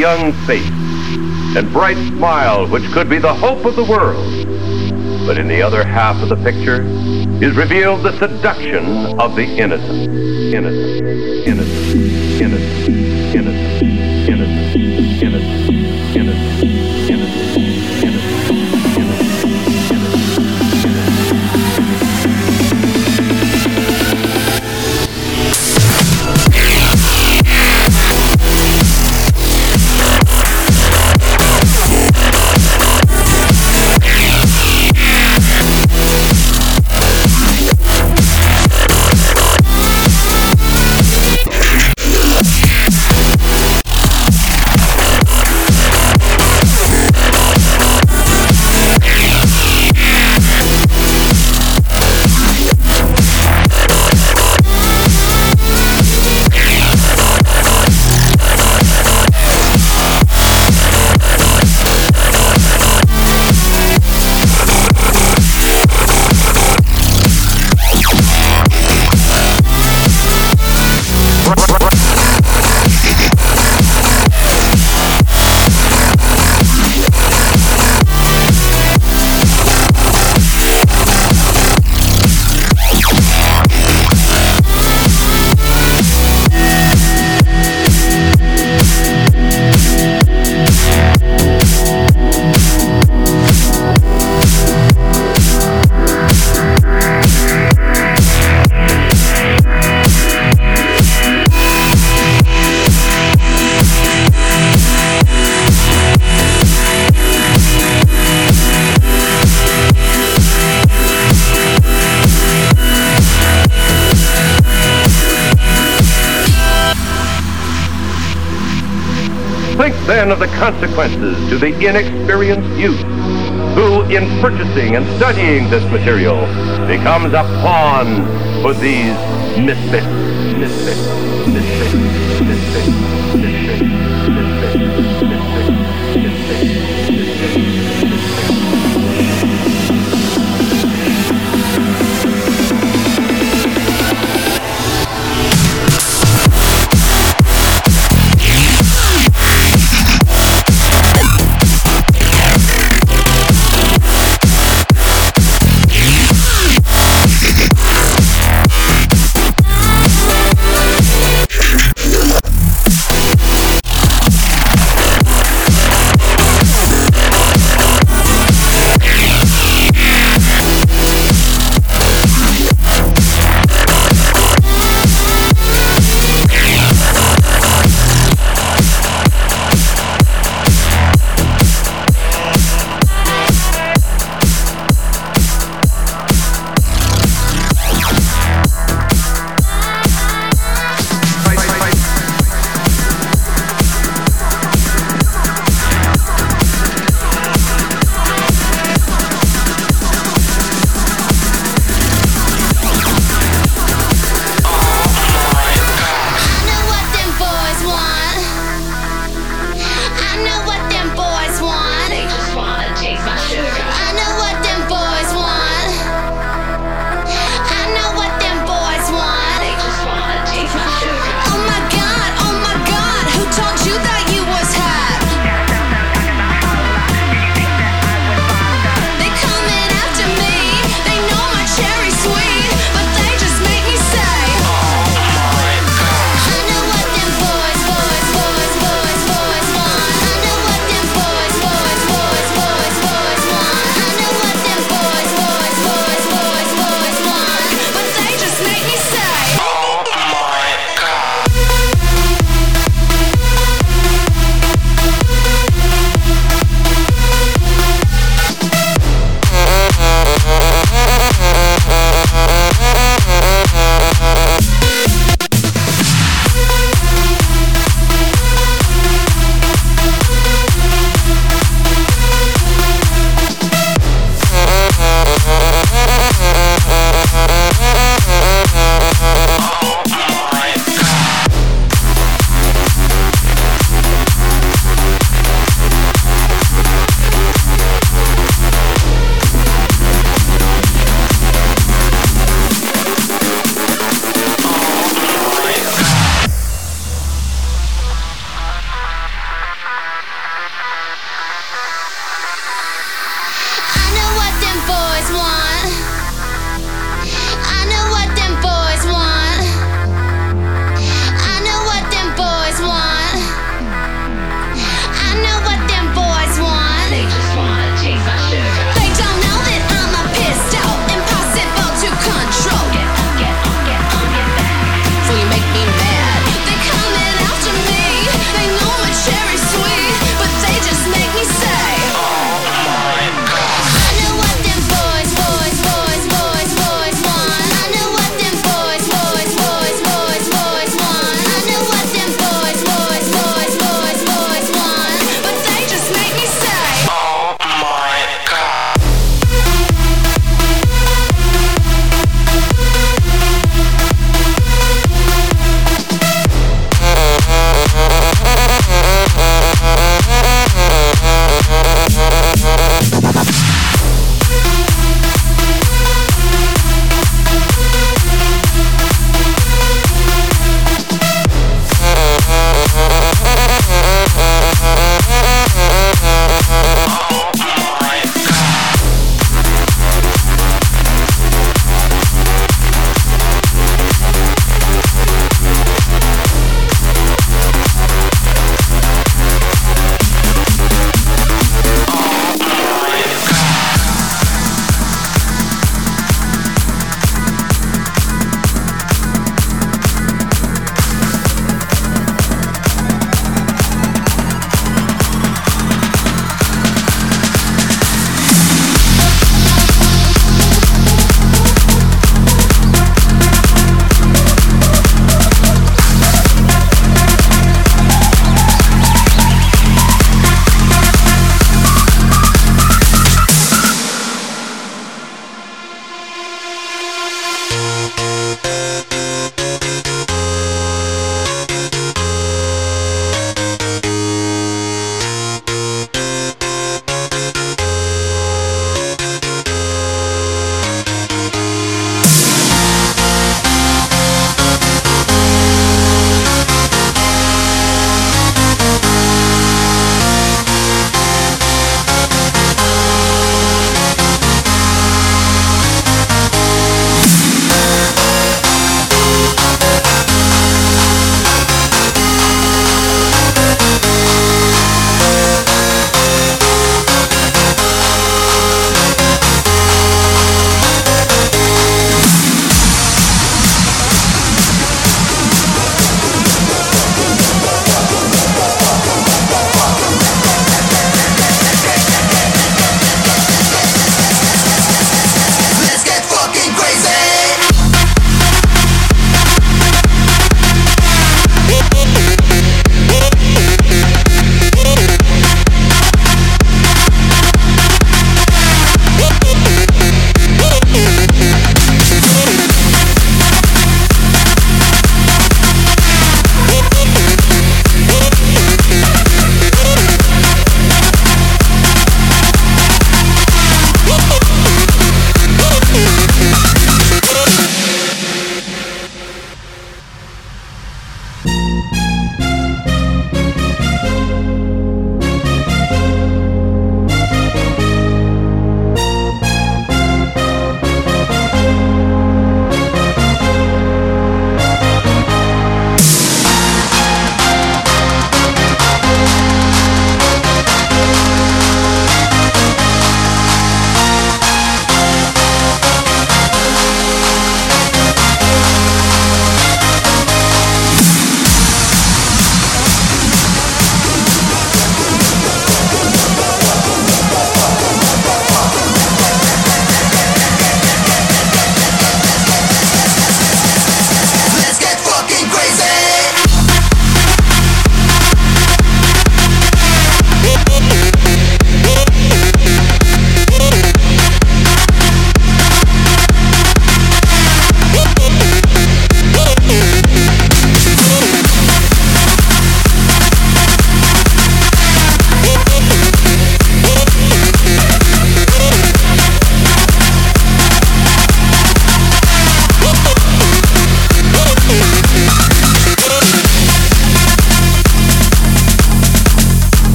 young face and bright smile which could be the hope of the world. But in the other half of the picture is revealed the seduction of the innocent, innocent, innocent, innocent. To the inexperienced youth who, in purchasing and studying this material, becomes a pawn for these misfits, misfits, misfits, misfits,